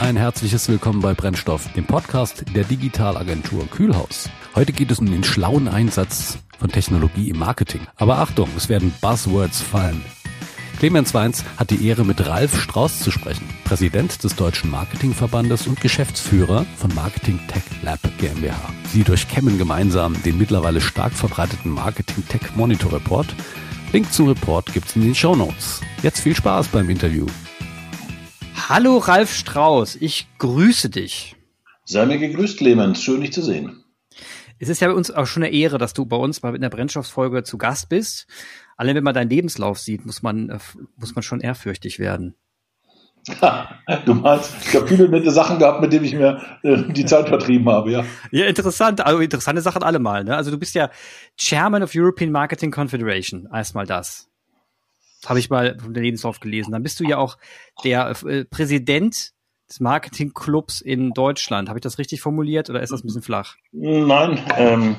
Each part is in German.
Ein herzliches Willkommen bei Brennstoff, dem Podcast der Digitalagentur Kühlhaus. Heute geht es um den schlauen Einsatz von Technologie im Marketing. Aber Achtung, es werden Buzzwords fallen. Clemens Weins hat die Ehre, mit Ralf Strauß zu sprechen, Präsident des Deutschen Marketingverbandes und Geschäftsführer von Marketing Tech Lab GmbH. Sie durchkämmen gemeinsam den mittlerweile stark verbreiteten Marketing Tech Monitor Report. Link zum Report gibt's in den Show Notes. Jetzt viel Spaß beim Interview. Hallo Ralf Strauß, ich grüße dich. Sei mir gegrüßt, Clemens. Schön, dich zu sehen. Es ist ja bei uns auch schon eine Ehre, dass du bei uns mal in der Brennstoffsfolge zu Gast bist. Allein wenn man deinen Lebenslauf sieht, muss man, äh, muss man schon ehrfürchtig werden. du meinst, ich habe viele nette Sachen gehabt, mit denen ich mir äh, die Zeit vertrieben habe, ja. Ja, interessant, also interessante Sachen allemal. Ne? Also du bist ja Chairman of European Marketing Confederation, erstmal das. Habe ich mal von der Lebenslauf gelesen. Dann bist du ja auch der äh, Präsident des Marketingclubs in Deutschland. Habe ich das richtig formuliert oder ist das ein bisschen flach? Nein, ähm,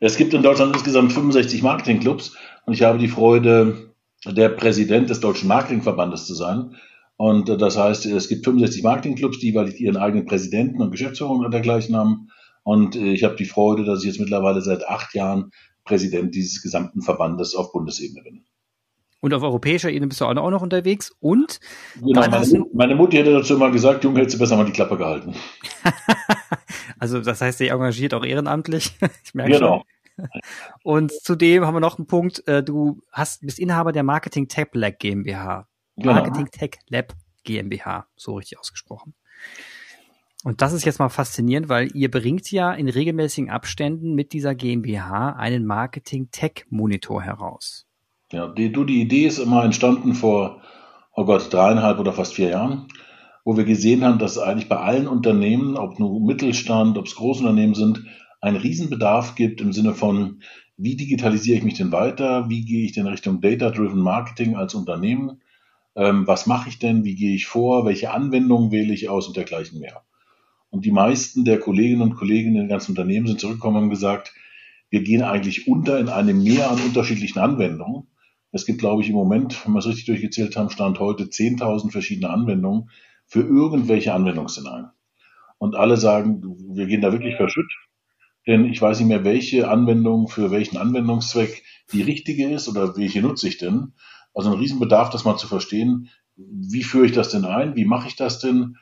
es gibt in Deutschland insgesamt 65 Marketingclubs und ich habe die Freude, der Präsident des Deutschen Marketingverbandes zu sein. Und äh, das heißt, es gibt 65 Marketingclubs, die weil ich ihren eigenen Präsidenten und Geschäftsführung und dergleichen haben. Und äh, ich habe die Freude, dass ich jetzt mittlerweile seit acht Jahren Präsident dieses gesamten Verbandes auf Bundesebene bin. Und auf europäischer Ebene bist du auch noch unterwegs. Und genau, meine, meine, Mutti hätte dazu immer gesagt, Junge, hättest du besser mal die Klappe gehalten. also das heißt, sie engagiert auch ehrenamtlich. ich merke genau. Schon. Und zudem haben wir noch einen Punkt. Äh, du hast, bist Inhaber der Marketing Tech Lab GmbH. Genau. Marketing Tech Lab GmbH, so richtig ausgesprochen. Und das ist jetzt mal faszinierend, weil ihr bringt ja in regelmäßigen Abständen mit dieser GmbH einen Marketing Tech Monitor heraus. Ja, die, du, die Idee ist immer entstanden vor, oh Gott, dreieinhalb oder fast vier Jahren, wo wir gesehen haben, dass eigentlich bei allen Unternehmen, ob nur Mittelstand, ob es Großunternehmen sind, einen Riesenbedarf gibt im Sinne von, wie digitalisiere ich mich denn weiter? Wie gehe ich denn Richtung Data-Driven Marketing als Unternehmen? Ähm, was mache ich denn? Wie gehe ich vor? Welche Anwendungen wähle ich aus und dergleichen mehr? Und die meisten der Kolleginnen und Kollegen in den ganzen Unternehmen sind zurückgekommen und gesagt, wir gehen eigentlich unter in einem Meer an unterschiedlichen Anwendungen. Es gibt, glaube ich, im Moment, wenn wir es richtig durchgezählt haben, Stand heute 10.000 verschiedene Anwendungen für irgendwelche Anwendungsszenarien. Und alle sagen, wir gehen da wirklich verschütt, denn ich weiß nicht mehr, welche Anwendung für welchen Anwendungszweck die richtige ist oder welche nutze ich denn. Also ein Riesenbedarf, das mal zu verstehen, wie führe ich das denn ein, wie mache ich das denn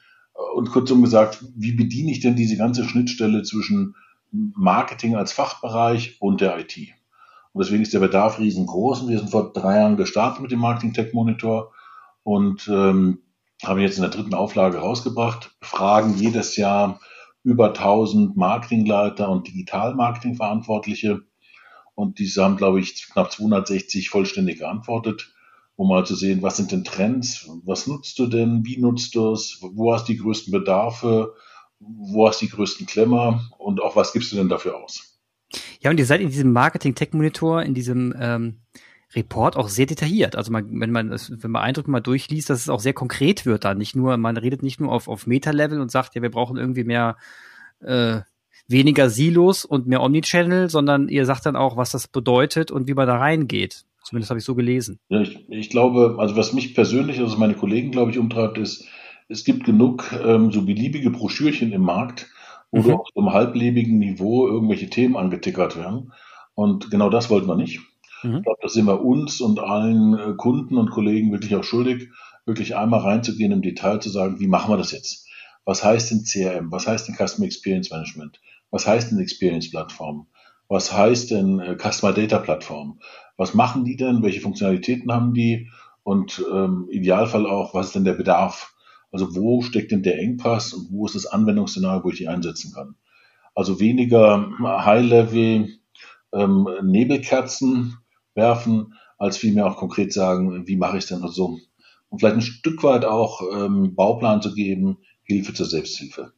und kurzum gesagt, wie bediene ich denn diese ganze Schnittstelle zwischen Marketing als Fachbereich und der IT. Und deswegen ist der Bedarf riesengroß. Und wir sind vor drei Jahren gestartet mit dem Marketing Tech Monitor und ähm, haben jetzt in der dritten Auflage rausgebracht, fragen jedes Jahr über 1000 Marketingleiter und Digital-Marketing-Verantwortliche. Und diese haben, glaube ich, knapp 260 vollständig geantwortet, um mal zu sehen, was sind denn Trends, was nutzt du denn, wie nutzt du es, wo hast du die größten Bedarfe, wo hast du die größten Klemmer und auch was gibst du denn dafür aus? Ja, und ihr seid in diesem Marketing-Tech-Monitor, in diesem ähm, Report auch sehr detailliert. Also man, wenn man das, wenn man Eindrücke mal durchliest, dass es auch sehr konkret wird dann. Nicht nur, man redet nicht nur auf, auf Meta-Level und sagt, ja, wir brauchen irgendwie mehr äh, weniger Silos und mehr Omnichannel, sondern ihr sagt dann auch, was das bedeutet und wie man da reingeht. Zumindest habe ich so gelesen. Ja, ich, ich glaube, also was mich persönlich, also meine Kollegen, glaube ich, umtreibt, ist, es gibt genug ähm, so beliebige Broschürchen im Markt, wo mhm. auf so einem halblebigen Niveau irgendwelche Themen angetickert werden. Und genau das wollten wir nicht. Mhm. Ich glaube, das sind wir uns und allen äh, Kunden und Kollegen wirklich auch schuldig, wirklich einmal reinzugehen im Detail zu sagen, wie machen wir das jetzt? Was heißt denn CRM? Was heißt denn Customer Experience Management? Was heißt denn Experience Plattform? Was heißt denn äh, Customer Data Plattform? Was machen die denn? Welche Funktionalitäten haben die? Und ähm, Idealfall auch, was ist denn der Bedarf? Also wo steckt denn der Engpass und wo ist das Anwendungsszenario, wo ich die einsetzen kann? Also weniger High-Level ähm, Nebelkerzen werfen, als vielmehr auch konkret sagen, wie mache ich es denn und so. Und vielleicht ein Stück weit auch ähm, Bauplan zu geben, Hilfe zur Selbsthilfe.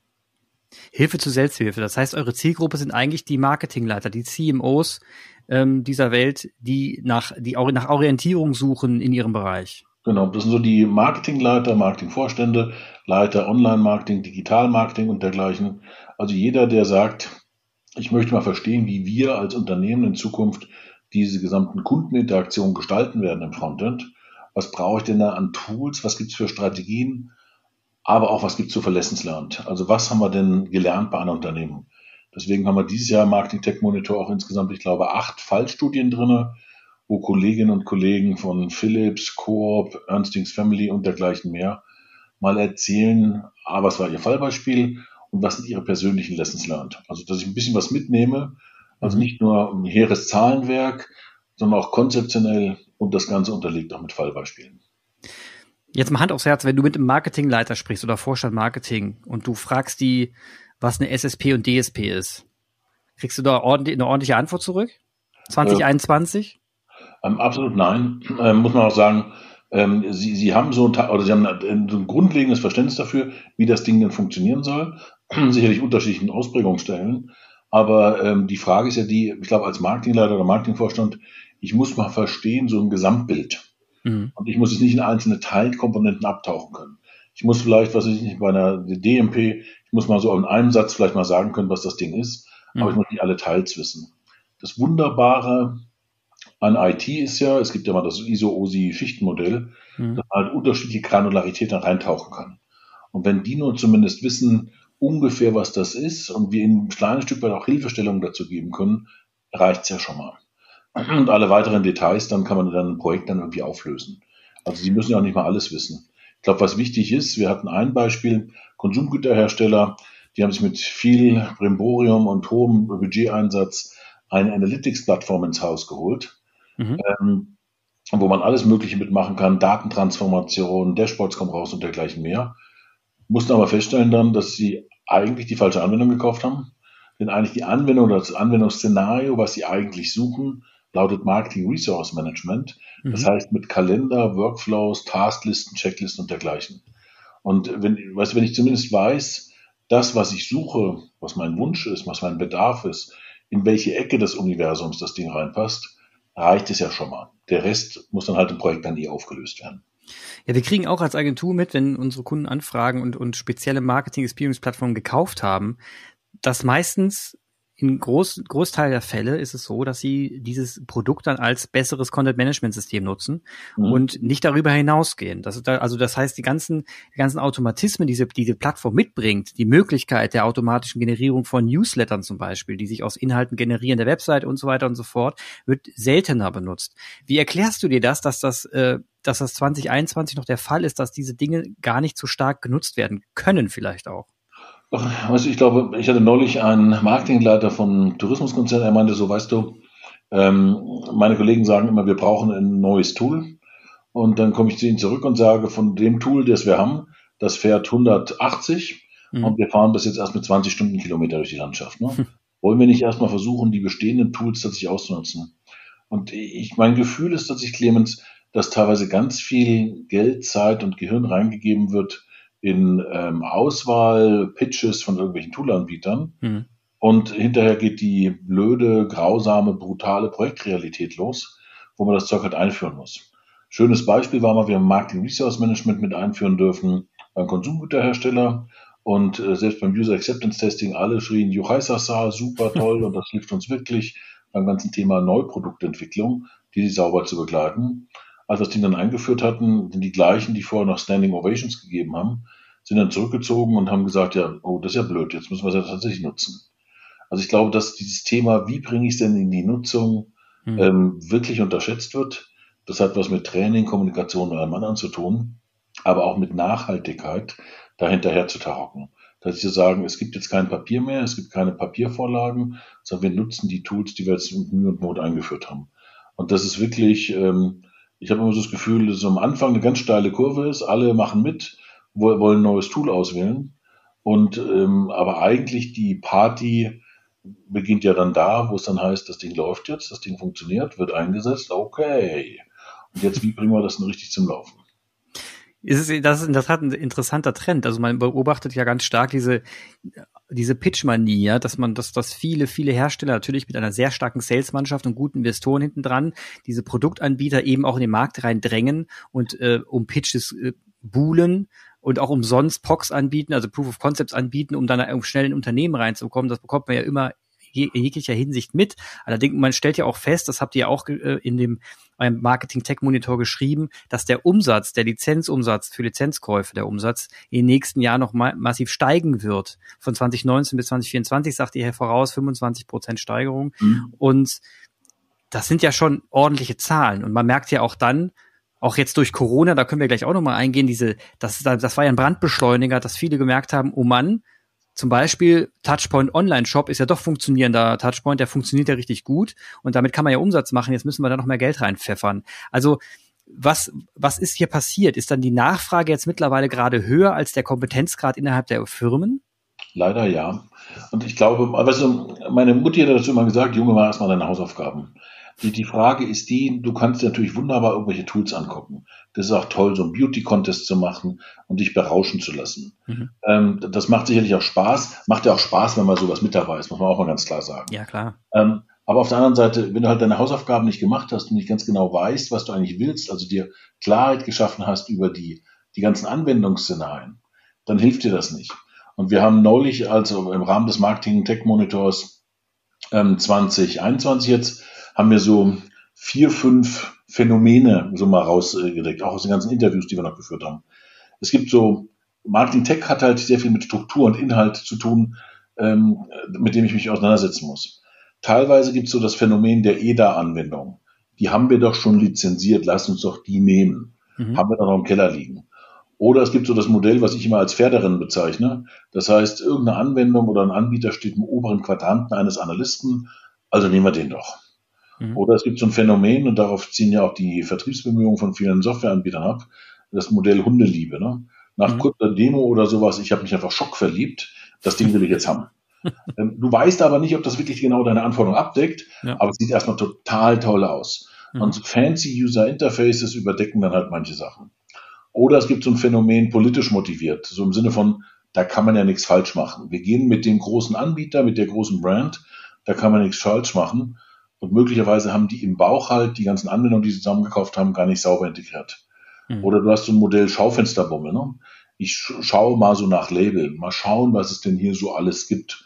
Hilfe zur Selbsthilfe. Das heißt, eure Zielgruppe sind eigentlich die Marketingleiter, die CMOs ähm, dieser Welt, die nach, die nach Orientierung suchen in ihrem Bereich. Genau, das sind so die Marketingleiter, Marketingvorstände, Leiter Online-Marketing, Digital-Marketing und dergleichen. Also jeder, der sagt, ich möchte mal verstehen, wie wir als Unternehmen in Zukunft diese gesamten Kundeninteraktionen gestalten werden im Frontend. Was brauche ich denn da an Tools? Was gibt es für Strategien? aber auch was gibt es zu Verlessenslernt. Also was haben wir denn gelernt bei einem Unternehmen? Deswegen haben wir dieses Jahr Marketing Tech Monitor auch insgesamt, ich glaube, acht Fallstudien drinne, wo Kolleginnen und Kollegen von Philips, Coop, Ernstings Family und dergleichen mehr mal erzählen, ah, was war ihr Fallbeispiel und was sind ihre persönlichen Lessons learned. Also, dass ich ein bisschen was mitnehme, also nicht nur ein hehres Zahlenwerk, sondern auch konzeptionell und das Ganze unterlegt auch mit Fallbeispielen. Jetzt mal Hand aufs Herz, wenn du mit einem Marketingleiter sprichst oder Vorstand Marketing und du fragst die, was eine SSP und DSP ist, kriegst du da ordentlich, eine ordentliche Antwort zurück? 2021? Äh, ähm, absolut nein. Ähm, muss man auch sagen, ähm, sie, sie haben so ein, oder sie haben ein, so ein grundlegendes Verständnis dafür, wie das Ding denn funktionieren soll. Sicherlich unterschiedlichen Ausprägungsstellen. Aber ähm, die Frage ist ja die, ich glaube, als Marketingleiter oder Marketingvorstand, ich muss mal verstehen, so ein Gesamtbild. Mhm. Und ich muss es nicht in einzelne Teilkomponenten abtauchen können. Ich muss vielleicht, was weiß ich nicht, bei einer DMP, ich muss mal so in einem Satz vielleicht mal sagen können, was das Ding ist, mhm. aber ich muss nicht alle Teils wissen. Das Wunderbare an IT ist ja, es gibt ja mal das ISO-OSI-Schichtenmodell, mhm. dass man halt unterschiedliche Granularitäten reintauchen kann. Und wenn die nur zumindest wissen, ungefähr was das ist und wir ihnen ein kleines Stück weit auch Hilfestellungen dazu geben können, reicht's ja schon mal. Und alle weiteren Details, dann kann man dann ein Projekt dann irgendwie auflösen. Also sie müssen ja auch nicht mal alles wissen. Ich glaube, was wichtig ist, wir hatten ein Beispiel, Konsumgüterhersteller, die haben sich mit viel Brimborium und hohem Budgeteinsatz eine Analytics-Plattform ins Haus geholt, mhm. ähm, wo man alles Mögliche mitmachen kann, Datentransformation, Dashboards kommen raus und dergleichen mehr. Mussten aber feststellen dann, dass sie eigentlich die falsche Anwendung gekauft haben. Denn eigentlich die Anwendung oder das Anwendungsszenario, was sie eigentlich suchen, lautet Marketing Resource Management. Das mhm. heißt mit Kalender, Workflows, Tasklisten, Checklisten und dergleichen. Und wenn, weißt du, wenn ich zumindest weiß, das, was ich suche, was mein Wunsch ist, was mein Bedarf ist, in welche Ecke des Universums das Ding reinpasst, reicht es ja schon mal. Der Rest muss dann halt im Projekt dann nie aufgelöst werden. Ja, wir kriegen auch als Agentur mit, wenn unsere Kunden anfragen und, und spezielle Marketing-Experience-Plattformen gekauft haben, dass meistens in Groß, Großteil der Fälle ist es so, dass sie dieses Produkt dann als besseres Content-Management-System nutzen mhm. und nicht darüber hinausgehen. Das ist da, also das heißt, die ganzen, die ganzen Automatismen, die diese, diese Plattform mitbringt, die Möglichkeit der automatischen Generierung von Newslettern zum Beispiel, die sich aus Inhalten generieren der Website und so weiter und so fort, wird seltener benutzt. Wie erklärst du dir das, dass das, äh, dass das 2021 noch der Fall ist, dass diese Dinge gar nicht so stark genutzt werden können vielleicht auch? Also ich glaube, ich hatte neulich einen Marketingleiter von Tourismuskonzern, er meinte so, weißt du, ähm, meine Kollegen sagen immer, wir brauchen ein neues Tool. Und dann komme ich zu ihnen zurück und sage, von dem Tool, das wir haben, das fährt 180 mhm. und wir fahren bis jetzt erst mit 20 Stundenkilometer durch die Landschaft. Ne? Hm. Wollen wir nicht erstmal versuchen, die bestehenden Tools tatsächlich auszunutzen? Und ich, mein Gefühl ist tatsächlich, Clemens, dass teilweise ganz viel Geld, Zeit und Gehirn reingegeben wird, in ähm, Auswahl, Pitches von irgendwelchen Toolanbietern. Mhm. Und hinterher geht die blöde, grausame, brutale Projektrealität los, wo man das Zeug halt einführen muss. Schönes Beispiel war mal, wir haben Marketing Resource Management mit einführen dürfen beim Konsumgüterhersteller. Und äh, selbst beim User Acceptance Testing alle schrien, Juhaisasa, super toll und das hilft uns wirklich beim ganzen Thema Neuproduktentwicklung, die sauber zu begleiten als das Ding dann eingeführt hatten, sind die gleichen, die vorher noch Standing Ovations gegeben haben, sind dann zurückgezogen und haben gesagt, ja, oh, das ist ja blöd, jetzt müssen wir es ja tatsächlich nutzen. Also ich glaube, dass dieses Thema, wie bringe ich es denn in die Nutzung, mhm. ähm, wirklich unterschätzt wird. Das hat was mit Training, Kommunikation und allem anderen zu tun, aber auch mit Nachhaltigkeit dahinterher zu tarocken. Dass sie sagen, es gibt jetzt kein Papier mehr, es gibt keine Papiervorlagen, sondern wir nutzen die Tools, die wir jetzt mit Mühe und Not eingeführt haben. Und das ist wirklich, ähm, ich habe immer so das Gefühl, dass es am Anfang eine ganz steile Kurve ist, alle machen mit, wollen ein neues Tool auswählen. Und ähm, aber eigentlich die Party beginnt ja dann da, wo es dann heißt, das Ding läuft jetzt, das Ding funktioniert, wird eingesetzt, okay. Und jetzt, wie bringen wir das denn richtig zum Laufen? Ist es, das das hat ein interessanter Trend. Also man beobachtet ja ganz stark diese diese Pitch-Manie, ja, dass man, dass, dass viele, viele Hersteller natürlich mit einer sehr starken Salesmannschaft und guten Investoren hinten dran diese Produktanbieter eben auch in den Markt rein drängen und äh, um Pitches äh, buhlen und auch umsonst POCs anbieten, also Proof of Concepts anbieten, um dann schnell in Unternehmen reinzukommen. Das bekommt man ja immer jeglicher Hinsicht mit. Allerdings, man stellt ja auch fest, das habt ihr ja auch äh, in dem beim Marketing Tech Monitor geschrieben, dass der Umsatz, der Lizenzumsatz für Lizenzkäufe, der Umsatz den nächsten Jahren noch ma massiv steigen wird. Von 2019 bis 2024 sagt ihr hier voraus 25 Prozent Steigerung. Mhm. Und das sind ja schon ordentliche Zahlen. Und man merkt ja auch dann, auch jetzt durch Corona, da können wir gleich auch nochmal eingehen, diese, das, das war ja ein Brandbeschleuniger, dass viele gemerkt haben, oh Mann, zum Beispiel Touchpoint Online Shop ist ja doch funktionierender Touchpoint, der funktioniert ja richtig gut und damit kann man ja Umsatz machen. Jetzt müssen wir da noch mehr Geld reinpfeffern. Also was, was ist hier passiert? Ist dann die Nachfrage jetzt mittlerweile gerade höher als der Kompetenzgrad innerhalb der Firmen? Leider ja. Und ich glaube, also meine Mutti hat dazu immer gesagt, Junge, mach erstmal deine Hausaufgaben. Die, die Frage ist die, du kannst natürlich wunderbar irgendwelche Tools angucken. Das ist auch toll, so einen Beauty-Contest zu machen und dich berauschen zu lassen. Mhm. Ähm, das macht sicherlich auch Spaß. Macht ja auch Spaß, wenn man sowas mit dabei ist, muss man auch mal ganz klar sagen. Ja, klar. Ähm, aber auf der anderen Seite, wenn du halt deine Hausaufgaben nicht gemacht hast und nicht ganz genau weißt, was du eigentlich willst, also dir Klarheit geschaffen hast über die, die ganzen Anwendungsszenarien, dann hilft dir das nicht. Und wir haben neulich, also im Rahmen des Marketing Tech Monitors ähm, 2021 jetzt, haben wir so vier, fünf Phänomene so mal rausgedeckt, auch aus den ganzen Interviews, die wir noch geführt haben. Es gibt so, Marketing Tech hat halt sehr viel mit Struktur und Inhalt zu tun, ähm, mit dem ich mich auseinandersetzen muss. Teilweise gibt es so das Phänomen der EDA-Anwendung. Die haben wir doch schon lizenziert, lass uns doch die nehmen. Mhm. Haben wir doch noch im Keller liegen. Oder es gibt so das Modell, was ich immer als Pferderennen bezeichne. Das heißt, irgendeine Anwendung oder ein Anbieter steht im oberen Quadranten eines Analysten, also nehmen wir den doch. Mhm. Oder es gibt so ein Phänomen, und darauf ziehen ja auch die Vertriebsbemühungen von vielen Softwareanbietern ab, das Modell Hundeliebe. Ne? Nach mhm. kurzer Demo oder sowas, ich habe mich einfach schockverliebt, das Ding will ich jetzt haben. Ähm, du weißt aber nicht, ob das wirklich genau deine Anforderungen abdeckt, ja. aber es sieht erstmal total toll aus. Mhm. Und fancy User Interfaces überdecken dann halt manche Sachen. Oder es gibt so ein Phänomen politisch motiviert, so im Sinne von, da kann man ja nichts falsch machen. Wir gehen mit dem großen Anbieter, mit der großen Brand, da kann man nichts falsch machen. Und möglicherweise haben die im Bauch halt die ganzen Anwendungen, die sie zusammengekauft haben, gar nicht sauber integriert. Mhm. Oder du hast so ein Modell Schaufensterbummel. Ne? Ich schaue mal so nach Label, mal schauen, was es denn hier so alles gibt.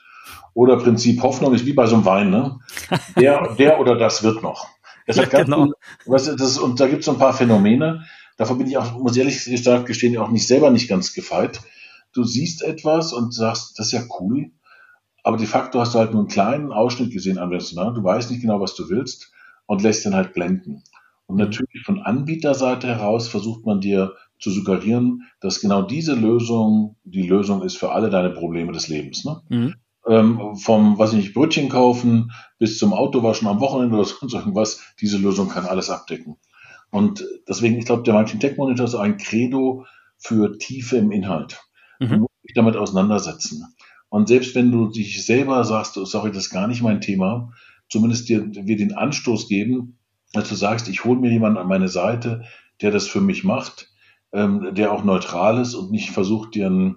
Oder Prinzip Hoffnung ist wie bei so einem Wein. Ne? Der, der oder das wird noch. Das ja, genau. was, das, und da gibt es so ein paar Phänomene. Davon bin ich auch, muss ehrlich gesagt gestehen, auch nicht selber nicht ganz gefeit. Du siehst etwas und sagst, das ist ja cool. Aber de facto hast du halt nur einen kleinen Ausschnitt gesehen am Webinar. Du weißt nicht genau, was du willst und lässt den halt blenden. Und mhm. natürlich von Anbieterseite heraus versucht man dir zu suggerieren, dass genau diese Lösung die Lösung ist für alle deine Probleme des Lebens. Ne? Mhm. Ähm, vom, was ich nicht, Brötchen kaufen bis zum Autowaschen am Wochenende oder sonst irgendwas, diese Lösung kann alles abdecken. Und deswegen, ich glaube, der Martin Tech Monitor ist ein Credo für Tiefe im Inhalt. Mhm. Du musst dich damit auseinandersetzen. Und selbst wenn du dich selber sagst, sorry, das ist gar nicht mein Thema, zumindest dir, wir den Anstoß geben, dass du sagst, ich hole mir jemanden an meine Seite, der das für mich macht, ähm, der auch neutral ist und nicht versucht, dir ein,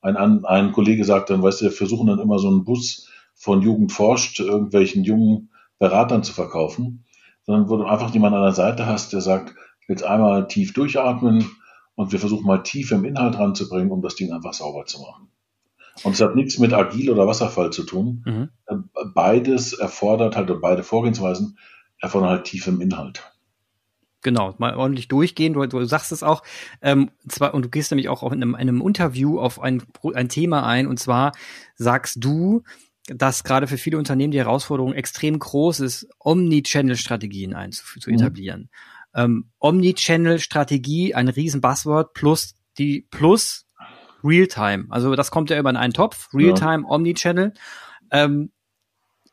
ein, ein Kollege sagt dann, weißt du, wir versuchen dann immer so einen Bus von Jugend forscht, irgendwelchen jungen Beratern zu verkaufen, sondern wo du einfach jemanden an der Seite hast, der sagt, jetzt einmal tief durchatmen und wir versuchen mal tief im Inhalt ranzubringen, um das Ding einfach sauber zu machen. Und es hat nichts mit Agil oder Wasserfall zu tun. Mhm. Beides erfordert halt, beide Vorgehensweisen erfordern halt tief im Inhalt. Genau, mal ordentlich durchgehen. Du, du sagst es auch, ähm, zwar, und du gehst nämlich auch in einem, in einem Interview auf ein, ein Thema ein, und zwar sagst du, dass gerade für viele Unternehmen die Herausforderung extrem groß ist, Omni-Channel-Strategien einzu zu mhm. etablieren. Ähm, Omni-Channel-Strategie, ein riesen Buzzword, plus die plus Realtime. Also das kommt ja über einen Topf, Realtime, ja. Omnichannel. Ähm,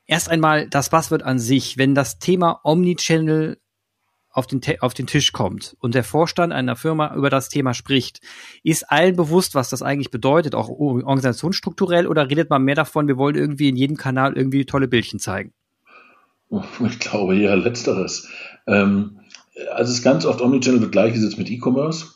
erst einmal das Buzzword an sich, wenn das Thema Omnichannel auf den, auf den Tisch kommt und der Vorstand einer Firma über das Thema spricht, ist allen bewusst, was das eigentlich bedeutet, auch organisationsstrukturell, oder redet man mehr davon, wir wollen irgendwie in jedem Kanal irgendwie tolle Bildchen zeigen? Ich glaube eher letzteres. Ähm, also es ist ganz oft Omnichannel wird gleichgesetzt mit E-Commerce.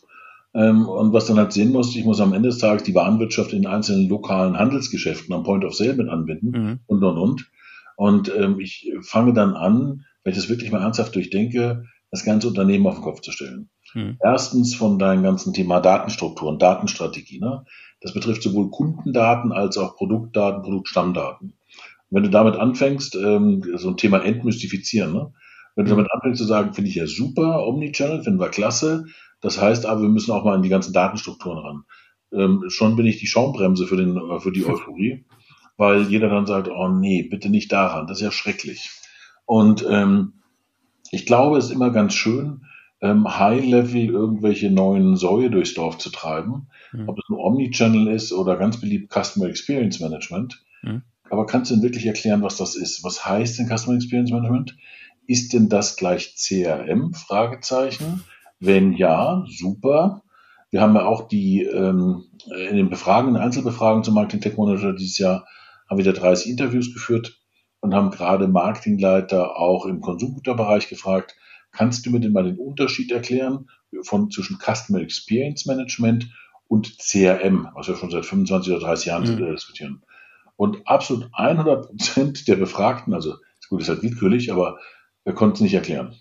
Ähm, und was dann halt sehen muss, ich muss am Ende des Tages die Warenwirtschaft in einzelnen lokalen Handelsgeschäften am Point of Sale mit anbinden mhm. und und und. Und ähm, ich fange dann an, wenn ich das wirklich mal ernsthaft durchdenke, das ganze Unternehmen auf den Kopf zu stellen. Mhm. Erstens von deinem ganzen Thema Datenstrukturen, Datenstrategie. Ne? Das betrifft sowohl Kundendaten als auch Produktdaten, Produktstammdaten. wenn du damit anfängst, ähm, so ein Thema entmystifizieren, ne? wenn du damit anfängst zu sagen, finde ich ja super, Omnichannel, finden wir klasse, das heißt aber, wir müssen auch mal in die ganzen Datenstrukturen ran. Ähm, schon bin ich die Schaumbremse für, den, für die Euphorie, weil jeder dann sagt, oh nee, bitte nicht daran, das ist ja schrecklich. Und ähm, ich glaube, es ist immer ganz schön, ähm, High-Level irgendwelche neuen Säue durchs Dorf zu treiben. Mhm. Ob es ein Omnichannel ist oder ganz beliebt Customer Experience Management. Mhm. Aber kannst du denn wirklich erklären, was das ist? Was heißt denn Customer Experience Management? Ist denn das gleich CRM? Fragezeichen. Wenn ja, super. Wir haben ja auch die ähm, in den Befragungen, Einzelbefragungen zum Marketing Tech Manager dieses Jahr haben wieder 30 Interviews geführt und haben gerade Marketingleiter auch im Konsumgüterbereich gefragt, kannst du mir denn mal den Unterschied erklären von zwischen Customer Experience Management und CRM, was wir schon seit 25 oder 30 Jahren mhm. diskutieren. Und absolut 100 Prozent der Befragten, also gut, ist halt willkürlich, aber wir konnten es nicht erklären.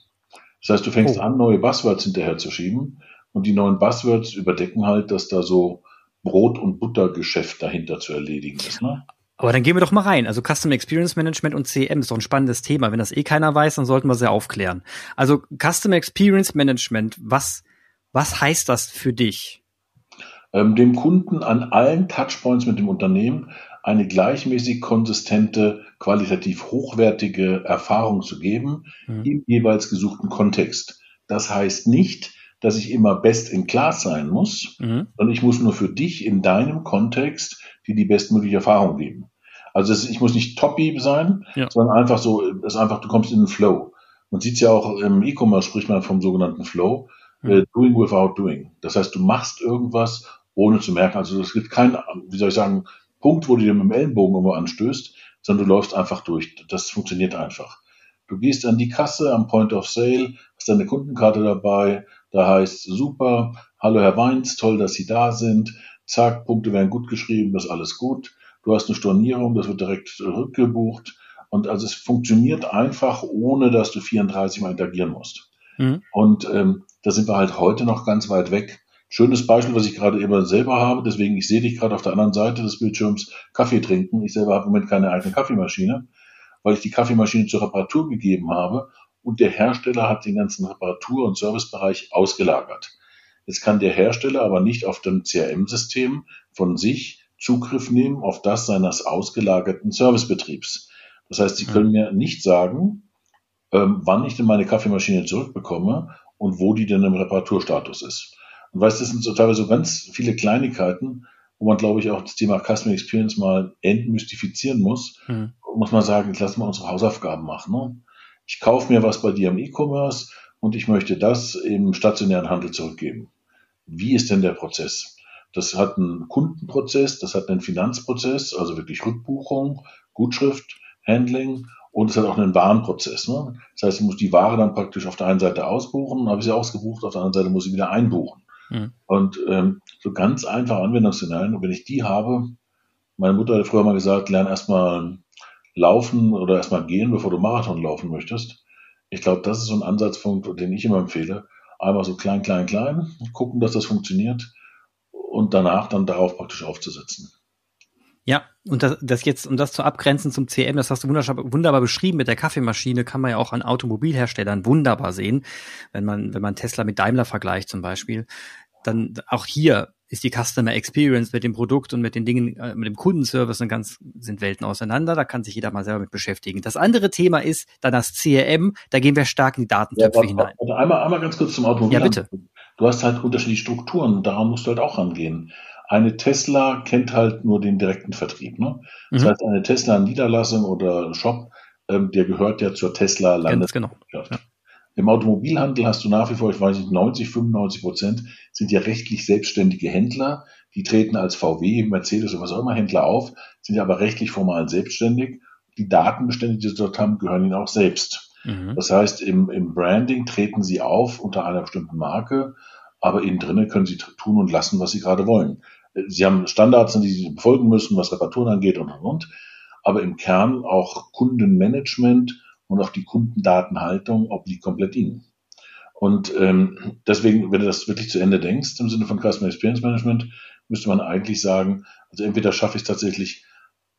Das heißt, du fängst oh. an, neue Buzzwords hinterher zu schieben und die neuen Buzzwords überdecken halt, dass da so Brot- und Buttergeschäft dahinter zu erledigen ist. Ne? Aber dann gehen wir doch mal rein. Also Customer Experience Management und CM ist doch ein spannendes Thema. Wenn das eh keiner weiß, dann sollten wir sie aufklären. Also Customer Experience Management, was, was heißt das für dich? Ähm, dem Kunden an allen Touchpoints mit dem Unternehmen eine gleichmäßig konsistente, qualitativ hochwertige Erfahrung zu geben mhm. im jeweils gesuchten Kontext. Das heißt nicht, dass ich immer best in class sein muss, mhm. sondern ich muss nur für dich in deinem Kontext dir die bestmögliche Erfahrung geben. Also es, ich muss nicht toppy sein, ja. sondern einfach so, es ist einfach, du kommst in den Flow. Man sieht es ja auch im E-Commerce spricht man vom sogenannten Flow, mhm. äh, doing without doing. Das heißt, du machst irgendwas, ohne zu merken. Also es gibt keinen, wie soll ich sagen, Punkt, wo du dir mit dem Ellenbogen irgendwo anstößt, sondern du läufst einfach durch. Das funktioniert einfach. Du gehst an die Kasse am Point of Sale, hast deine Kundenkarte dabei, da heißt super, hallo Herr Weins, toll, dass Sie da sind. Zack, Punkte werden gut geschrieben, das ist alles gut. Du hast eine Stornierung, das wird direkt rückgebucht. Und also es funktioniert einfach, ohne dass du 34 Mal interagieren musst. Mhm. Und ähm, da sind wir halt heute noch ganz weit weg. Schönes Beispiel, was ich gerade eben selber habe, deswegen, ich sehe dich gerade auf der anderen Seite des Bildschirms Kaffee trinken. Ich selber habe im Moment keine eigene Kaffeemaschine, weil ich die Kaffeemaschine zur Reparatur gegeben habe und der Hersteller hat den ganzen Reparatur- und Servicebereich ausgelagert. Jetzt kann der Hersteller aber nicht auf dem CRM-System von sich Zugriff nehmen auf das seines ausgelagerten Servicebetriebs. Das heißt, Sie können mir nicht sagen, ähm, wann ich denn meine Kaffeemaschine zurückbekomme und wo die denn im Reparaturstatus ist. Und weißt, das sind so teilweise so ganz viele Kleinigkeiten, wo man, glaube ich, auch das Thema Customer Experience mal entmystifizieren muss. Mhm. Muss man sagen, jetzt lassen wir unsere Hausaufgaben machen. Ne? ich kaufe mir was bei dir im E-Commerce und ich möchte das im stationären Handel zurückgeben. Wie ist denn der Prozess? Das hat einen Kundenprozess, das hat einen Finanzprozess, also wirklich Rückbuchung, Gutschrift, Handling und es hat auch einen Warenprozess. Ne? Das heißt, ich muss die Ware dann praktisch auf der einen Seite ausbuchen, habe ich sie ausgebucht, auf der anderen Seite muss ich wieder einbuchen. Mhm. Und ähm, so ganz einfach Anwendungsszenarien. Und wenn ich die habe, meine Mutter hat früher mal gesagt, lern erstmal laufen oder erstmal gehen, bevor du Marathon laufen möchtest. Ich glaube, das ist so ein Ansatzpunkt, den ich immer empfehle. Einmal so klein, klein, klein, gucken, dass das funktioniert und danach dann darauf praktisch aufzusetzen. Ja, und das, das jetzt, um das zu abgrenzen zum CM, das hast du wunderbar, wunderbar beschrieben mit der Kaffeemaschine, kann man ja auch an Automobilherstellern wunderbar sehen, wenn man, wenn man Tesla mit Daimler vergleicht zum Beispiel. Dann auch hier ist die Customer Experience mit dem Produkt und mit den Dingen, äh, mit dem Kundenservice und ganz, sind Welten auseinander. Da kann sich jeder mal selber mit beschäftigen. Das andere Thema ist dann das CRM. Da gehen wir stark in die Datentöpfe ja, hinein. Einmal, einmal ganz kurz zum Automobil. Ja, bitte. Du hast halt unterschiedliche Strukturen. Daran musst du halt auch rangehen. Eine Tesla kennt halt nur den direkten Vertrieb. Ne? Das mhm. heißt, eine Tesla-Niederlassung oder Shop, ähm, der gehört ja zur Tesla-Landesgesellschaft. Genau. Ja. Im Automobilhandel hast du nach wie vor, ich weiß nicht, 90, 95 Prozent sind ja rechtlich selbstständige Händler. Die treten als VW, Mercedes oder was auch immer Händler auf, sind ja aber rechtlich formal selbstständig. Die Datenbestände, die sie dort haben, gehören ihnen auch selbst. Mhm. Das heißt, im, im Branding treten sie auf unter einer bestimmten Marke, aber innen drinnen können sie tun und lassen, was sie gerade wollen. Sie haben Standards, die sie befolgen müssen, was Reparaturen angeht und, und, und. Aber im Kern auch Kundenmanagement, und auch die Kundendatenhaltung obliegt komplett Ihnen. Und ähm, deswegen, wenn du das wirklich zu Ende denkst, im Sinne von Customer Experience Management, müsste man eigentlich sagen, also entweder schaffe ich es tatsächlich,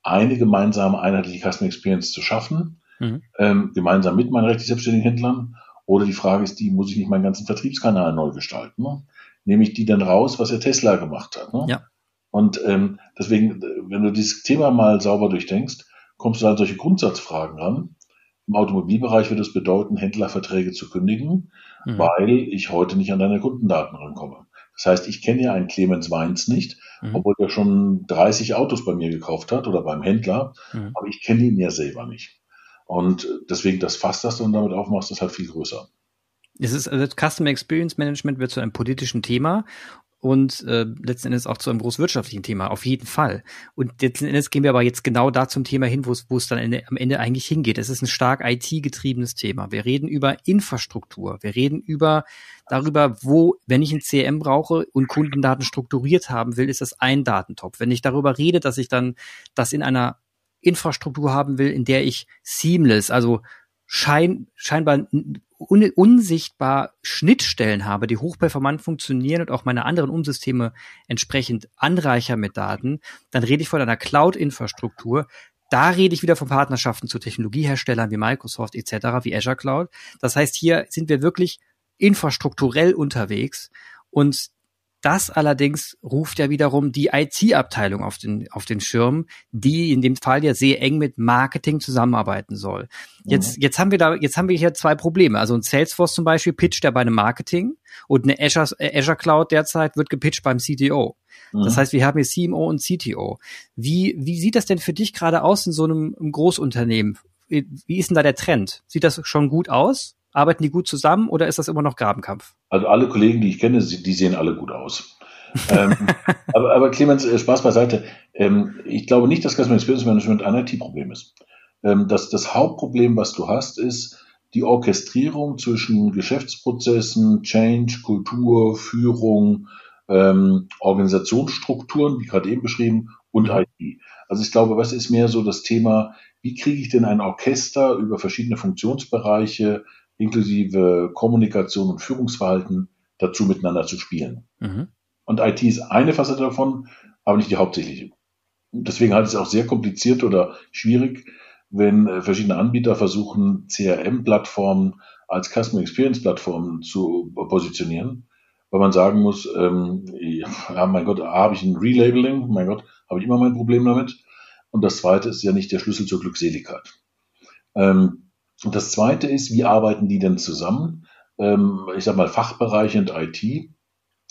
eine gemeinsame einheitliche Customer Experience zu schaffen, mhm. ähm, gemeinsam mit meinen rechtlich selbstständigen Händlern. Oder die Frage ist die, muss ich nicht meinen ganzen Vertriebskanal neu gestalten? Ne? Nehme ich die dann raus, was der Tesla gemacht hat? Ne? Ja. Und ähm, deswegen, wenn du dieses Thema mal sauber durchdenkst, kommst du an solche Grundsatzfragen ran. Im Automobilbereich wird es bedeuten, Händlerverträge zu kündigen, mhm. weil ich heute nicht an deine Kundendaten rankomme. Das heißt, ich kenne ja einen Clemens Weins nicht, mhm. obwohl er schon 30 Autos bei mir gekauft hat oder beim Händler, mhm. aber ich kenne ihn ja selber nicht. Und deswegen das Fass, das du damit aufmachst, ist halt viel größer. Es ist, also Customer Experience Management wird zu einem politischen Thema und äh, letzten Endes auch zu einem großwirtschaftlichen Thema, auf jeden Fall. Und letzten Endes gehen wir aber jetzt genau da zum Thema hin, wo es, wo es dann Ende, am Ende eigentlich hingeht. Es ist ein stark IT-getriebenes Thema. Wir reden über Infrastruktur. Wir reden über darüber, wo, wenn ich ein CM brauche und Kundendaten strukturiert haben will, ist das ein Datentopf. Wenn ich darüber rede, dass ich dann das in einer Infrastruktur haben will, in der ich seamless, also schein, scheinbar un, unsichtbar Schnittstellen habe, die hochperformant funktionieren und auch meine anderen Umsysteme entsprechend anreicher mit Daten, dann rede ich von einer Cloud-Infrastruktur. Da rede ich wieder von Partnerschaften zu Technologieherstellern wie Microsoft etc., wie Azure Cloud. Das heißt, hier sind wir wirklich infrastrukturell unterwegs und das allerdings ruft ja wiederum die IT-Abteilung auf den, auf den Schirm, die in dem Fall ja sehr eng mit Marketing zusammenarbeiten soll. Jetzt, mhm. jetzt haben wir da, jetzt haben wir hier zwei Probleme. Also ein Salesforce zum Beispiel pitcht ja bei einem Marketing und eine Azure, äh, Azure Cloud derzeit wird gepitcht beim CTO. Das mhm. heißt, wir haben hier CMO und CTO. Wie, wie sieht das denn für dich gerade aus in so einem Großunternehmen? Wie ist denn da der Trend? Sieht das schon gut aus? Arbeiten die gut zusammen oder ist das immer noch Grabenkampf? Also alle Kollegen, die ich kenne, die sehen alle gut aus. ähm, aber, aber Clemens, äh, Spaß beiseite. Ähm, ich glaube nicht, dass Customer Experience Management ein IT-Problem ist. Ähm, das, das Hauptproblem, was du hast, ist die Orchestrierung zwischen Geschäftsprozessen, Change, Kultur, Führung, ähm, Organisationsstrukturen, wie gerade eben beschrieben, und. IT. Also ich glaube, was ist mehr so das Thema, wie kriege ich denn ein Orchester über verschiedene Funktionsbereiche inklusive Kommunikation und Führungsverhalten dazu miteinander zu spielen. Mhm. Und IT ist eine Facette davon, aber nicht die hauptsächliche. Deswegen halte ich es auch sehr kompliziert oder schwierig, wenn äh, verschiedene Anbieter versuchen, CRM-Plattformen als Customer Experience-Plattformen zu positionieren, weil man sagen muss, ähm, ja, mein Gott, habe ich ein Relabeling, mein Gott, habe ich immer mein Problem damit. Und das zweite ist ja nicht der Schlüssel zur Glückseligkeit. Ähm, und das Zweite ist, wie arbeiten die denn zusammen? Ähm, ich sag mal Fachbereich und IT.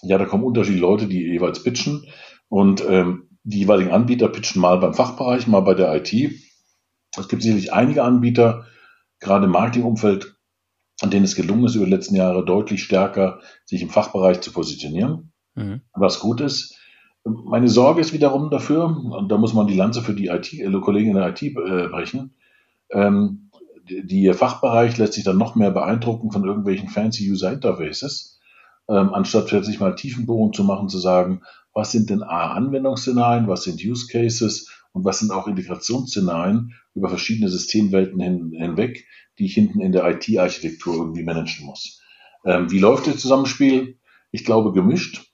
Ja, da kommen unterschiedliche Leute, die jeweils pitchen und ähm, die jeweiligen Anbieter pitchen mal beim Fachbereich, mal bei der IT. Es gibt sicherlich einige Anbieter, gerade im Marketingumfeld, an denen es gelungen ist, über die letzten Jahre deutlich stärker sich im Fachbereich zu positionieren, mhm. was gut ist. Meine Sorge ist wiederum dafür, und da muss man die Lanze für die IT, äh, Kollegen in der IT äh, brechen, ähm, die Fachbereich lässt sich dann noch mehr beeindrucken von irgendwelchen fancy User Interfaces, ähm, anstatt plötzlich mal Tiefenbohrung zu machen, zu sagen, was sind denn A, Anwendungsszenarien, was sind Use Cases und was sind auch Integrationsszenarien über verschiedene Systemwelten hin, hinweg, die ich hinten in der IT-Architektur irgendwie managen muss. Ähm, wie läuft das Zusammenspiel? Ich glaube gemischt.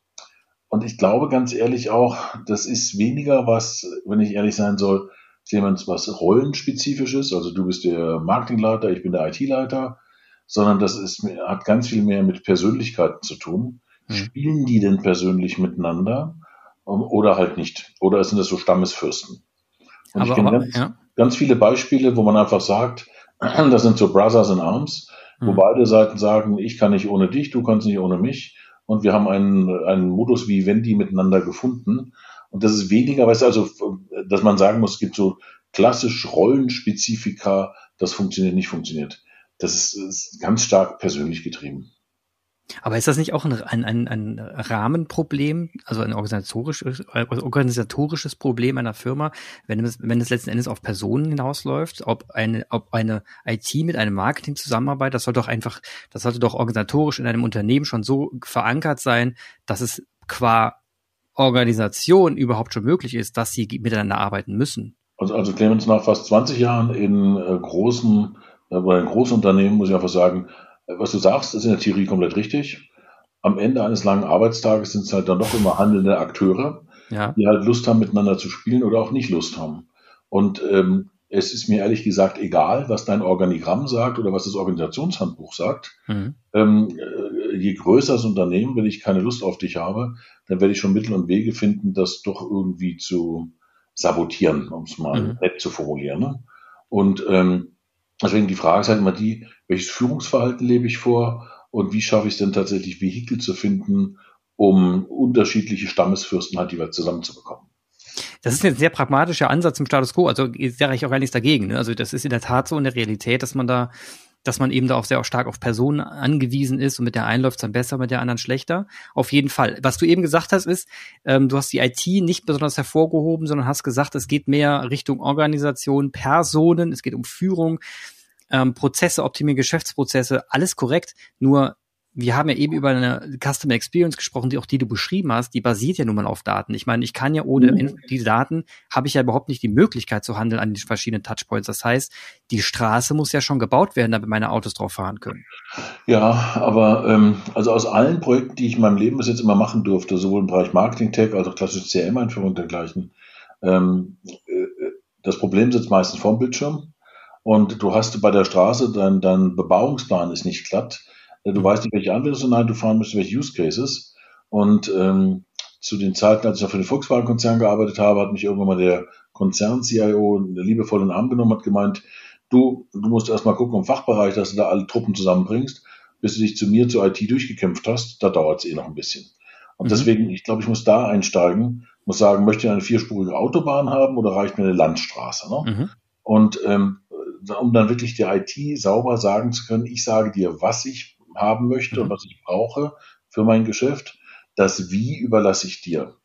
Und ich glaube ganz ehrlich auch, das ist weniger was, wenn ich ehrlich sein soll, jemand was rollenspezifisches, also du bist der Marketingleiter, ich bin der IT-Leiter, sondern das ist, hat ganz viel mehr mit Persönlichkeiten zu tun. Mhm. Spielen die denn persönlich miteinander um, oder halt nicht? Oder sind das so Stammesfürsten? Und aber, ich kenne ganz, ja. ganz viele Beispiele, wo man einfach sagt, das sind so Brothers in Arms, wo mhm. beide Seiten sagen, ich kann nicht ohne dich, du kannst nicht ohne mich. Und wir haben einen, einen Modus wie Wendy miteinander gefunden. Und das ist weniger, weißt du, also, dass man sagen muss, es gibt so klassisch Rollenspezifika, das funktioniert, nicht funktioniert. Das ist, ist ganz stark persönlich getrieben. Aber ist das nicht auch ein, ein, ein, ein Rahmenproblem, also ein organisatorisches, organisatorisches Problem einer Firma, wenn es, wenn es letzten Endes auf Personen hinausläuft, ob eine, ob eine IT mit einem Marketing zusammenarbeitet, das soll doch einfach, das sollte doch organisatorisch in einem Unternehmen schon so verankert sein, dass es qua Organisation überhaupt schon möglich ist, dass sie miteinander arbeiten müssen. Also, also Clemens, nach fast 20 Jahren in äh, großen, äh, bei großen Unternehmen muss ich einfach sagen, äh, was du sagst, ist in der Theorie komplett richtig. Am Ende eines langen Arbeitstages sind es halt dann doch immer handelnde Akteure, ja. die halt Lust haben, miteinander zu spielen oder auch nicht Lust haben. Und ähm, es ist mir ehrlich gesagt egal, was dein Organigramm sagt oder was das Organisationshandbuch sagt. Mhm. Ähm, äh, je größer das Unternehmen, wenn ich keine Lust auf dich habe, dann werde ich schon Mittel und Wege finden, das doch irgendwie zu sabotieren, um es mal mhm. nett zu formulieren. Ne? Und ähm, deswegen die Frage ist halt immer die, welches Führungsverhalten lebe ich vor und wie schaffe ich es denn tatsächlich, Vehikel zu finden, um unterschiedliche Stammesfürsten halt jeweils zusammenzubekommen. Das ist ein sehr pragmatischer Ansatz im Status quo. Also sage ich auch gar nichts dagegen. Ne? Also das ist in der Tat so in der Realität, dass man da, dass man eben da auch sehr stark auf Personen angewiesen ist und mit der einen läuft es dann besser, mit der anderen schlechter. Auf jeden Fall. Was du eben gesagt hast, ist, ähm, du hast die IT nicht besonders hervorgehoben, sondern hast gesagt, es geht mehr Richtung Organisation, Personen, es geht um Führung. Ähm, Prozesse, optimieren Geschäftsprozesse, alles korrekt. Nur wir haben ja eben über eine Customer Experience gesprochen, die auch die du beschrieben hast, die basiert ja nun mal auf Daten. Ich meine, ich kann ja ohne mhm. diese Daten habe ich ja überhaupt nicht die Möglichkeit zu handeln an den verschiedenen Touchpoints. Das heißt, die Straße muss ja schon gebaut werden, damit meine Autos drauf fahren können. Ja, aber ähm, also aus allen Projekten, die ich in meinem Leben bis jetzt immer machen durfte, sowohl im Bereich Marketing Tech als auch klassische CRM-Einführung und dergleichen, ähm, äh, das Problem sitzt meistens vorm Bildschirm und du hast bei der Straße, dein, dein Bebauungsplan ist nicht glatt Du weißt nicht, welche Anwendungsszenarien du fahren müsstest, welche Use Cases. Und ähm, zu den Zeiten, als ich noch für den Volkswagen-Konzern gearbeitet habe, hat mich irgendwann mal der Konzern-CIO liebevoll in den Arm genommen, hat gemeint, du, du musst erstmal gucken im Fachbereich, dass du da alle Truppen zusammenbringst, bis du dich zu mir zur IT durchgekämpft hast, da dauert es eh noch ein bisschen. Und mhm. deswegen, ich glaube, ich muss da einsteigen, muss sagen, möchte ich eine vierspurige Autobahn haben oder reicht mir eine Landstraße? Ne? Mhm. Und ähm, um dann wirklich der IT sauber sagen zu können, ich sage dir, was ich haben möchte mhm. und was ich brauche für mein Geschäft. Das Wie überlasse ich dir.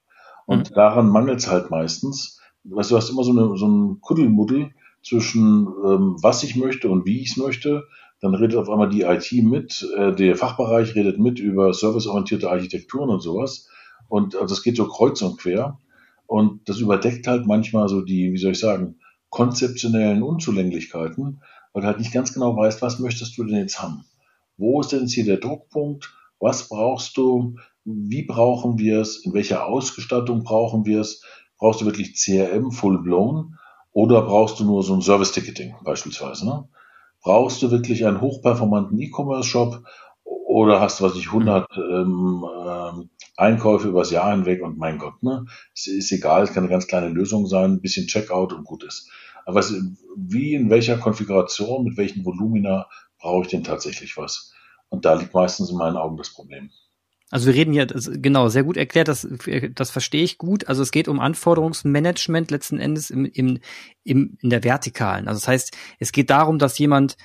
Und mhm. daran mangelt es halt meistens. Weißt, du hast immer so, eine, so ein Kuddelmuddel zwischen ähm, was ich möchte und wie ich es möchte. Dann redet auf einmal die IT mit, äh, der Fachbereich redet mit über serviceorientierte Architekturen und sowas. Und also das geht so kreuz und quer. Und das überdeckt halt manchmal so die, wie soll ich sagen, konzeptionellen Unzulänglichkeiten, weil du halt nicht ganz genau weißt, was möchtest du denn jetzt haben. Wo ist denn hier der Druckpunkt? Was brauchst du? Wie brauchen wir es? In welcher Ausgestattung brauchen wir es? Brauchst du wirklich CRM full blown? Oder brauchst du nur so ein Service-Ticketing beispielsweise? Ne? Brauchst du wirklich einen hochperformanten E-Commerce-Shop? Oder hast du, was ich, 100 ähm, ähm, Einkäufe übers Jahr hinweg und mein Gott, ne? Es ist egal, es kann eine ganz kleine Lösung sein, ein bisschen Checkout und gut ist. Aber was, wie, in welcher Konfiguration, mit welchen Volumina brauche ich denn tatsächlich was? Und da liegt meistens in meinen Augen das Problem. Also wir reden hier, genau, sehr gut erklärt, das, das verstehe ich gut. Also es geht um Anforderungsmanagement letzten Endes im, im, im, in der Vertikalen. Also das heißt, es geht darum, dass jemand,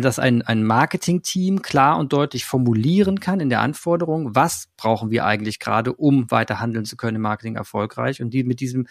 dass ein, ein Marketing-Team klar und deutlich formulieren kann in der Anforderung, was brauchen wir eigentlich gerade, um weiter handeln zu können im Marketing erfolgreich und die mit diesem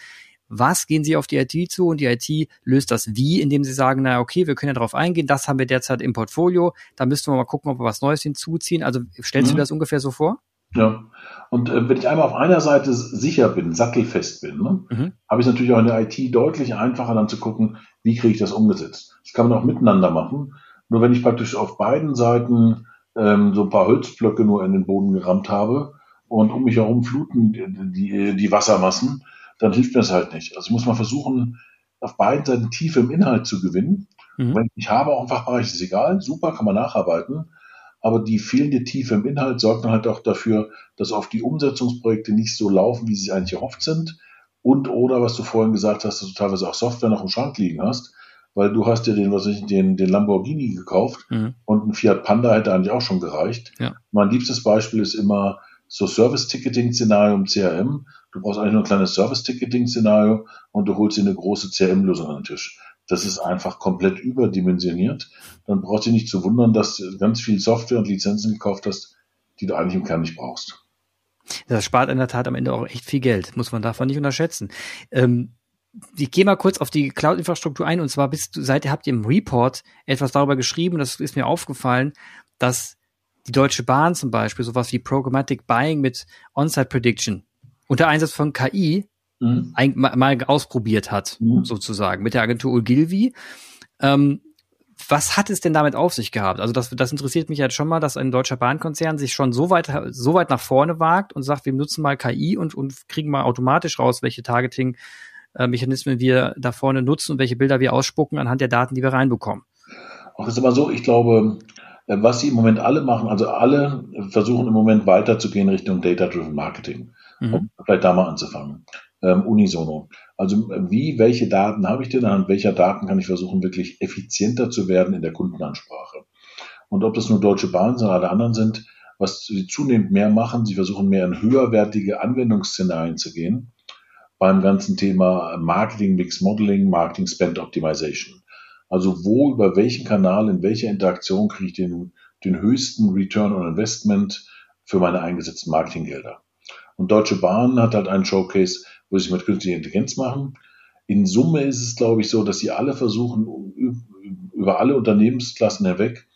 was gehen Sie auf die IT zu und die IT löst das Wie, indem Sie sagen, na okay, wir können ja darauf eingehen, das haben wir derzeit im Portfolio, da müssten wir mal gucken, ob wir was Neues hinzuziehen. Also stellst mhm. du das ungefähr so vor? Ja, und äh, wenn ich einmal auf einer Seite sicher bin, sattelfest bin, ne, mhm. habe ich natürlich auch in der IT deutlich einfacher dann zu gucken, wie kriege ich das umgesetzt. Das kann man auch miteinander machen. Nur wenn ich praktisch auf beiden Seiten ähm, so ein paar Holzblöcke nur in den Boden gerammt habe und um mich herum fluten die, die, die Wassermassen, dann hilft mir das halt nicht. Also ich muss mal versuchen, auf beiden Seiten Tiefe im Inhalt zu gewinnen. Mhm. Wenn ich habe auch im Fachbereich, ist egal, super, kann man nacharbeiten. Aber die fehlende Tiefe im Inhalt sorgt dann halt auch dafür, dass oft die Umsetzungsprojekte nicht so laufen, wie sie eigentlich erhofft sind. Und oder, was du vorhin gesagt hast, dass du teilweise auch Software noch im Schrank liegen hast, weil du hast dir den, was ich, den, den Lamborghini gekauft mhm. und ein Fiat Panda hätte eigentlich auch schon gereicht. Ja. Mein liebstes Beispiel ist immer so Service-Ticketing-Szenario im CRM. Du brauchst eigentlich nur ein kleines Service-Ticketing-Szenario und du holst dir eine große CRM-Lösung an den Tisch. Das ist einfach komplett überdimensioniert. Dann brauchst du nicht zu wundern, dass du ganz viel Software und Lizenzen gekauft hast, die du eigentlich im Kern nicht brauchst. Das spart in der Tat am Ende auch echt viel Geld, muss man davon nicht unterschätzen. Ähm, ich gehe mal kurz auf die Cloud-Infrastruktur ein und zwar bist du, seitdem habt ihr im Report etwas darüber geschrieben, das ist mir aufgefallen, dass die Deutsche Bahn zum Beispiel sowas wie Programmatic Buying mit On-Site Prediction unter Einsatz von KI mhm. ein, mal, mal, ausprobiert hat, mhm. sozusagen, mit der Agentur Ogilvy. Ähm, was hat es denn damit auf sich gehabt? Also das, das interessiert mich jetzt schon mal, dass ein deutscher Bahnkonzern sich schon so weit, so weit nach vorne wagt und sagt, wir nutzen mal KI und, und kriegen mal automatisch raus, welche Targeting äh, Mechanismen wir da vorne nutzen und welche Bilder wir ausspucken anhand der Daten, die wir reinbekommen. Auch ist aber so, ich glaube, äh, was sie im Moment alle machen, also alle versuchen im Moment weiterzugehen Richtung Data-Driven Marketing. Mhm. Um vielleicht da mal anzufangen. Ähm, unisono. Also wie, welche Daten habe ich denn? Anhand welcher Daten kann ich versuchen, wirklich effizienter zu werden in der Kundenansprache? Und ob das nur Deutsche Bahn oder alle anderen sind, was sie zunehmend mehr machen, sie versuchen mehr in höherwertige Anwendungsszenarien zu gehen beim ganzen Thema Marketing Mix Modeling, Marketing Spend Optimization. Also wo, über welchen Kanal, in welcher Interaktion kriege ich den, den höchsten Return on Investment für meine eingesetzten Marketinggelder. Und Deutsche Bahn hat halt einen Showcase, wo sie mit künstlicher Intelligenz machen. In Summe ist es, glaube ich, so, dass sie alle versuchen, über alle Unternehmensklassen hinweg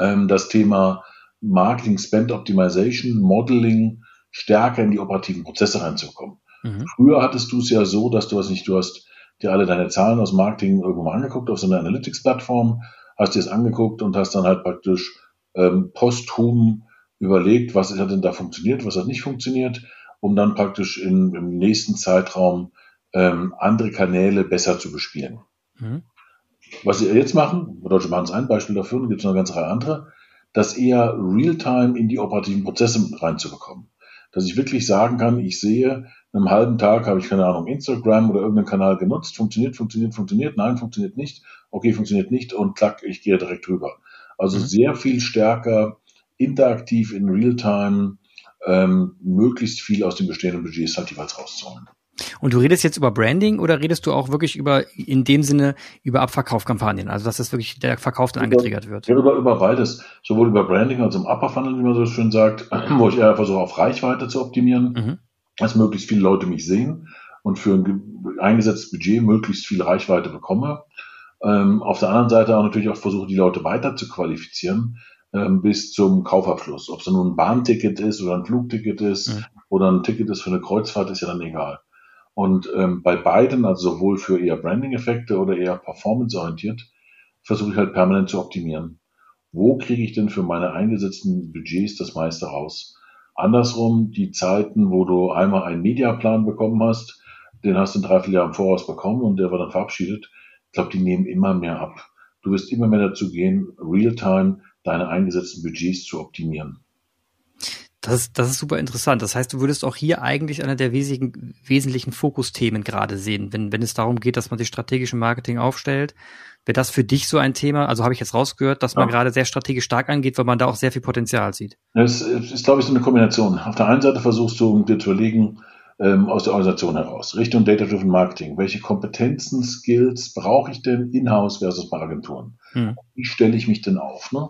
ähm, das Thema Marketing Spend Optimization, Modeling stärker in die operativen Prozesse reinzukommen. Mhm. Früher hattest du es ja so, dass du was nicht, du hast dir alle deine Zahlen aus Marketing irgendwo mal angeguckt auf so einer Analytics-Plattform, hast dir es angeguckt und hast dann halt praktisch ähm, posthum überlegt, was hat denn da funktioniert, was hat nicht funktioniert, um dann praktisch in, im nächsten Zeitraum ähm, andere Kanäle besser zu bespielen. Mhm. Was sie jetzt machen, Deutsche Bahn ist ein Beispiel dafür, und gibt es noch eine ganze Reihe andere, das eher real-time in die operativen Prozesse reinzubekommen. Dass ich wirklich sagen kann, ich sehe, einem halben Tag habe ich keine Ahnung, Instagram oder irgendeinen Kanal genutzt, funktioniert, funktioniert, funktioniert, nein, funktioniert nicht, okay, funktioniert nicht und klack, ich gehe direkt rüber. Also mhm. sehr viel stärker interaktiv in Realtime ähm, möglichst viel aus den bestehenden Budgets halt jeweils rauszuholen. Und du redest jetzt über Branding oder redest du auch wirklich über, in dem Sinne, über Abverkaufkampagnen? Also, dass das wirklich der Verkauf dann angetriggert wird? Ja, über, über beides. Sowohl über Branding als auch im Upper Funnel, wie man so schön sagt, wo ich eher versuche, auf Reichweite zu optimieren, mhm. dass möglichst viele Leute mich sehen und für ein eingesetztes Budget möglichst viel Reichweite bekomme. Ähm, auf der anderen Seite auch natürlich auch versuche, die Leute weiter zu qualifizieren, bis zum Kaufabschluss. Ob es nun ein Bahnticket ist oder ein Flugticket ist mhm. oder ein Ticket ist für eine Kreuzfahrt, ist ja dann egal. Und ähm, bei beiden, also sowohl für eher Branding-Effekte oder eher performance-orientiert, versuche ich halt permanent zu optimieren. Wo kriege ich denn für meine eingesetzten Budgets das meiste raus? Andersrum, die Zeiten, wo du einmal einen Mediaplan bekommen hast, den hast du in drei, vier Jahren im Voraus bekommen und der war dann verabschiedet. Ich glaube, die nehmen immer mehr ab. Du wirst immer mehr dazu gehen, real-time deine eingesetzten Budgets zu optimieren. Das ist, das ist super interessant. Das heißt, du würdest auch hier eigentlich einer der wesentlichen, wesentlichen Fokusthemen gerade sehen, wenn, wenn es darum geht, dass man sich strategisch im Marketing aufstellt. Wäre das für dich so ein Thema? Also habe ich jetzt rausgehört, dass man ja. gerade sehr strategisch stark angeht, weil man da auch sehr viel Potenzial sieht. Es ist, ist, glaube ich, so eine Kombination. Auf der einen Seite versuchst du dir zu überlegen, ähm, aus der Organisation heraus, Richtung Data-Driven Marketing. Welche Kompetenzen, Skills brauche ich denn in-house versus bei Agenturen? Hm. Wie stelle ich mich denn auf? Ne?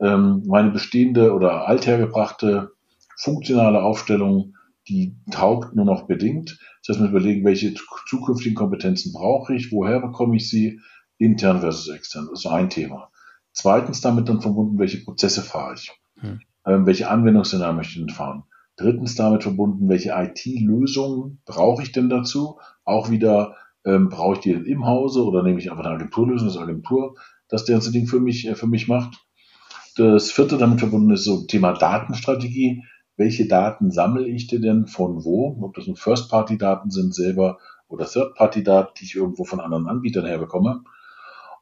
Ähm, meine bestehende oder althergebrachte funktionale Aufstellung, die taugt nur noch bedingt. Das heißt, man überlegen, welche zukünftigen Kompetenzen brauche ich, woher bekomme ich sie, intern versus extern. Das ist ein Thema. Zweitens damit dann verbunden, welche Prozesse fahre ich, hm. ähm, welche Anwendungsszenarien möchte ich denn fahren. Drittens damit verbunden, welche IT-Lösungen brauche ich denn dazu? Auch wieder, ähm, brauche ich die denn im Hause oder nehme ich einfach eine Agenturlösung, das Agentur, das der ganze Ding für mich, äh, für mich macht. Das vierte damit verbunden ist so Thema Datenstrategie welche Daten sammle ich denn von wo, ob das nun First-Party-Daten sind selber oder Third-Party-Daten, die ich irgendwo von anderen Anbietern herbekomme.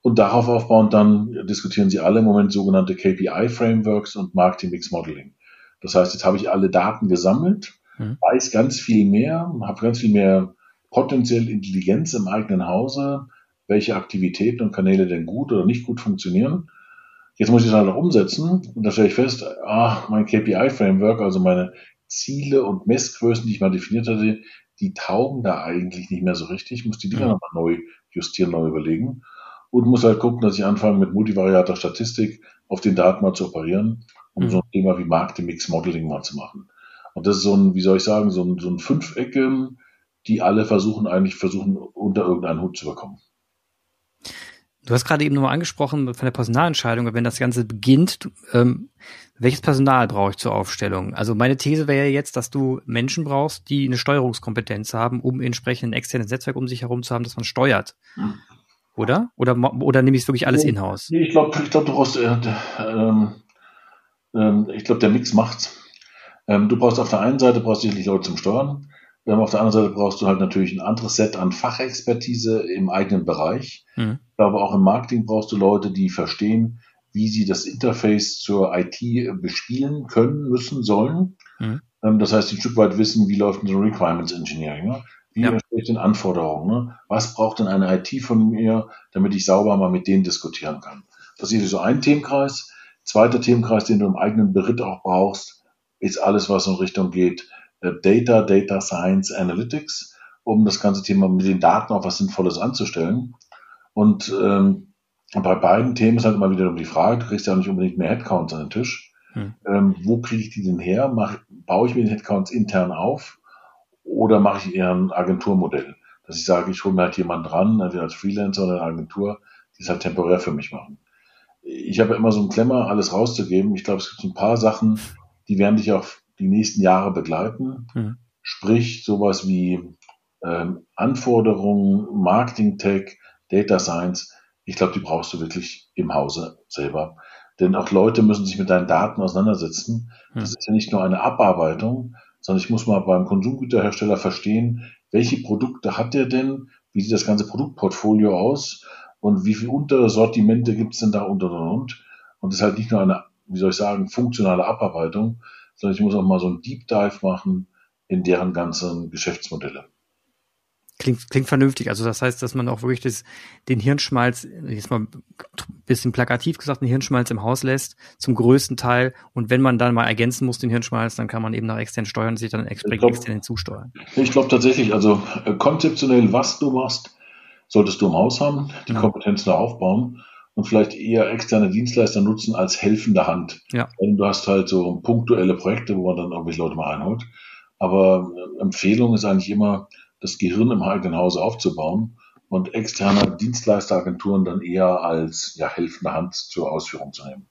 Und darauf aufbauend dann diskutieren sie alle im Moment sogenannte KPI-Frameworks und Marketing-Mix-Modeling. Das heißt, jetzt habe ich alle Daten gesammelt, mhm. weiß ganz viel mehr, habe ganz viel mehr potenziell Intelligenz im eigenen Hause, welche Aktivitäten und Kanäle denn gut oder nicht gut funktionieren Jetzt muss ich es halt noch umsetzen und da stelle ich fest, ah, mein KPI-Framework, also meine Ziele und Messgrößen, die ich mal definiert hatte, die taugen da eigentlich nicht mehr so richtig. Ich muss die Dinger mhm. nochmal neu justieren, neu überlegen und muss halt gucken, dass ich anfange mit multivariater Statistik auf den Daten mal zu operieren, um mhm. so ein Thema wie Marketing-Mix Modeling mal zu machen. Und das ist so ein, wie soll ich sagen, so ein, so ein Fünfecke, die alle versuchen eigentlich versuchen unter irgendeinen Hut zu bekommen. Du hast gerade eben nochmal angesprochen von der Personalentscheidung, wenn das Ganze beginnt, ähm, welches Personal brauche ich zur Aufstellung? Also meine These wäre ja jetzt, dass du Menschen brauchst, die eine Steuerungskompetenz haben, um entsprechend ein externes Netzwerk um sich herum zu haben, das man steuert. Hm. Oder? Oder, oder nehme ich es wirklich alles nee, in-house? Nee, ich glaube, ich glaub, du brauchst, äh, ähm, äh, ich glaube, der Mix macht's. Ähm, du brauchst auf der einen Seite brauchst sicherlich Leute zum Steuern. Ähm, auf der anderen Seite brauchst du halt natürlich ein anderes Set an Fachexpertise im eigenen Bereich. Mhm. Ich glaube, auch im Marketing brauchst du Leute, die verstehen, wie sie das Interface zur IT bespielen können, müssen, sollen. Mhm. Ähm, das heißt, die ein Stück weit wissen, wie läuft ein Requirements Engineering. Ne? Wie ja. ich den Anforderungen? Ne? Was braucht denn eine IT von mir, damit ich sauber mal mit denen diskutieren kann? Das ist so ein Themenkreis. Zweiter Themenkreis, den du im eigenen Beritt auch brauchst, ist alles, was in Richtung geht, Data, Data Science, Analytics, um das ganze Thema mit den Daten auch was Sinnvolles anzustellen. Und ähm, bei beiden Themen ist halt immer wieder die Frage, du kriegst ja auch nicht unbedingt mehr Headcounts an den Tisch. Hm. Ähm, wo kriege ich die denn her? Mach, baue ich mir den Headcounts intern auf oder mache ich eher ein Agenturmodell? Dass ich sage, ich hole mir halt jemanden dran, entweder als Freelancer oder eine Agentur, die es halt temporär für mich machen. Ich habe immer so einen Klemmer, alles rauszugeben. Ich glaube, es gibt ein paar Sachen, die werden dich auch die nächsten Jahre begleiten. Mhm. Sprich, sowas wie ähm, Anforderungen, Marketing Tech, Data Science. Ich glaube, die brauchst du wirklich im Hause selber. Denn auch Leute müssen sich mit deinen Daten auseinandersetzen. Mhm. Das ist ja nicht nur eine Abarbeitung, sondern ich muss mal beim Konsumgüterhersteller verstehen, welche Produkte hat der denn, wie sieht das ganze Produktportfolio aus und wie viele Untersortimente gibt es denn da und und und. Und das ist halt nicht nur eine, wie soll ich sagen, funktionale Abarbeitung, sondern ich muss auch mal so einen Deep Dive machen in deren ganzen Geschäftsmodelle. Klingt, klingt vernünftig. Also das heißt, dass man auch wirklich das, den Hirnschmalz, jetzt mal ein bisschen plakativ gesagt, den Hirnschmalz im Haus lässt, zum größten Teil. Und wenn man dann mal ergänzen muss, den Hirnschmalz, dann kann man eben nach extern steuern und sich dann explizit extern hinzusteuern. Ich glaube tatsächlich, also äh, konzeptionell, was du machst, solltest du im Haus haben, die ja. Kompetenz da aufbauen und vielleicht eher externe Dienstleister nutzen als helfende Hand. Ja. Du hast halt so punktuelle Projekte, wo man dann irgendwelche Leute mal einholt. Aber äh, Empfehlung ist eigentlich immer, das Gehirn im eigenen Hause aufzubauen und externe Dienstleisteragenturen dann eher als ja, helfende Hand zur Ausführung zu nehmen.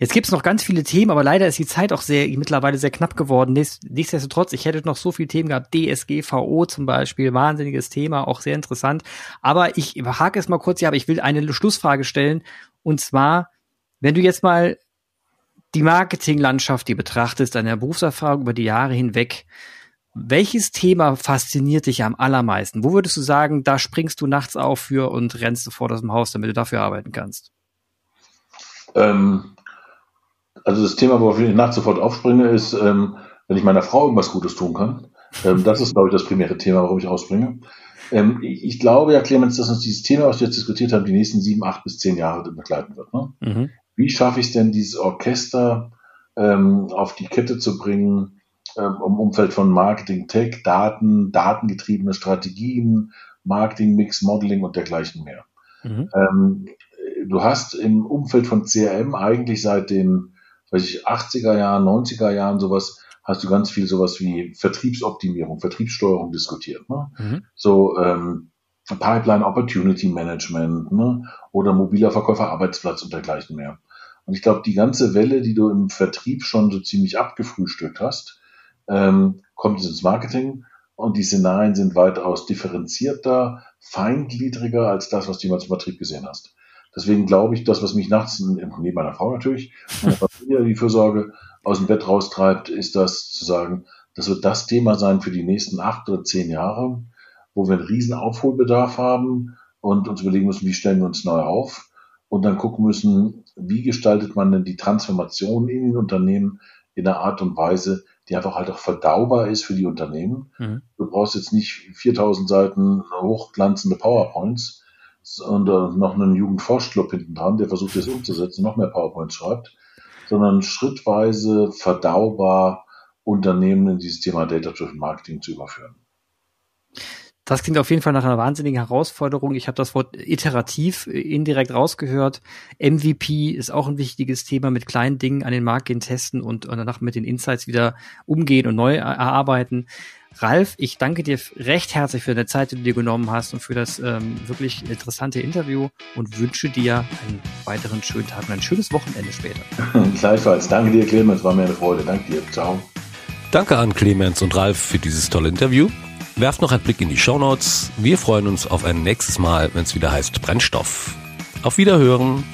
Jetzt gibt's noch ganz viele Themen, aber leider ist die Zeit auch sehr mittlerweile sehr knapp geworden. Nichtsdestotrotz, ich hätte noch so viele Themen gehabt. DSGVO zum Beispiel, wahnsinniges Thema, auch sehr interessant. Aber ich hake es mal kurz hier, aber ich will eine Schlussfrage stellen. Und zwar, wenn du jetzt mal die Marketinglandschaft, die betrachtest, deine Berufserfahrung über die Jahre hinweg, welches Thema fasziniert dich am allermeisten? Wo würdest du sagen, da springst du nachts auf für und rennst sofort aus dem Haus, damit du dafür arbeiten kannst? Ähm, also das Thema, worauf ich nachts sofort aufspringe, ist, ähm, wenn ich meiner Frau irgendwas Gutes tun kann. Ähm, das ist, glaube ich, das primäre Thema, warum ich ausspringe. Ähm, ich, ich, glaube ja, Clemens, dass uns dieses Thema, was wir jetzt diskutiert haben, die nächsten sieben, acht bis zehn Jahre begleiten wird. Ne? Mhm. Wie schaffe ich es denn, dieses Orchester ähm, auf die Kette zu bringen, ähm, im Umfeld von Marketing, Tech, Daten, datengetriebene Strategien, Marketing, Mix, Modeling und dergleichen mehr. Mhm. Ähm, du hast im Umfeld von CRM eigentlich seit den weiß ich, 80er Jahren, 90er Jahren sowas, hast du ganz viel sowas wie Vertriebsoptimierung, Vertriebssteuerung diskutiert. Ne? Mhm. So ähm, Pipeline Opportunity Management ne? oder mobiler Verkäufer Arbeitsplatz und dergleichen mehr. Und ich glaube, die ganze Welle, die du im Vertrieb schon so ziemlich abgefrühstückt hast, ähm, kommt ins Marketing und die Szenarien sind weitaus differenzierter, feingliedriger als das, was du jemals im Vertrieb gesehen hast. Deswegen glaube ich, das, was mich nachts, neben meiner Frau natürlich, meine Familie die Fürsorge aus dem Bett raustreibt, ist das zu sagen, das wird das Thema sein für die nächsten acht oder zehn Jahre, wo wir einen riesen Aufholbedarf haben und uns überlegen müssen, wie stellen wir uns neu auf und dann gucken müssen, wie gestaltet man denn die Transformation in den Unternehmen in einer Art und Weise, die einfach halt auch verdaubar ist für die Unternehmen. Mhm. Du brauchst jetzt nicht 4000 Seiten hochglanzende PowerPoints, und äh, noch einen Jugendforschclub hinten dran, der versucht, das umzusetzen, noch mehr PowerPoints schreibt, sondern schrittweise verdaubar Unternehmen in dieses Thema Data-Driven Marketing zu überführen. Das klingt auf jeden Fall nach einer wahnsinnigen Herausforderung. Ich habe das Wort iterativ äh, indirekt rausgehört. MVP ist auch ein wichtiges Thema mit kleinen Dingen an den Markt gehen, testen und, und danach mit den Insights wieder umgehen und neu erarbeiten. Ralf, ich danke dir recht herzlich für deine Zeit, die du dir genommen hast und für das ähm, wirklich interessante Interview und wünsche dir einen weiteren schönen Tag und ein schönes Wochenende später. Gleichfalls. Danke dir, Clemens. War mir eine Freude. Danke dir. Ciao. Danke an Clemens und Ralf für dieses tolle Interview. Werft noch einen Blick in die Shownotes. Wir freuen uns auf ein nächstes Mal, wenn es wieder heißt Brennstoff. Auf Wiederhören.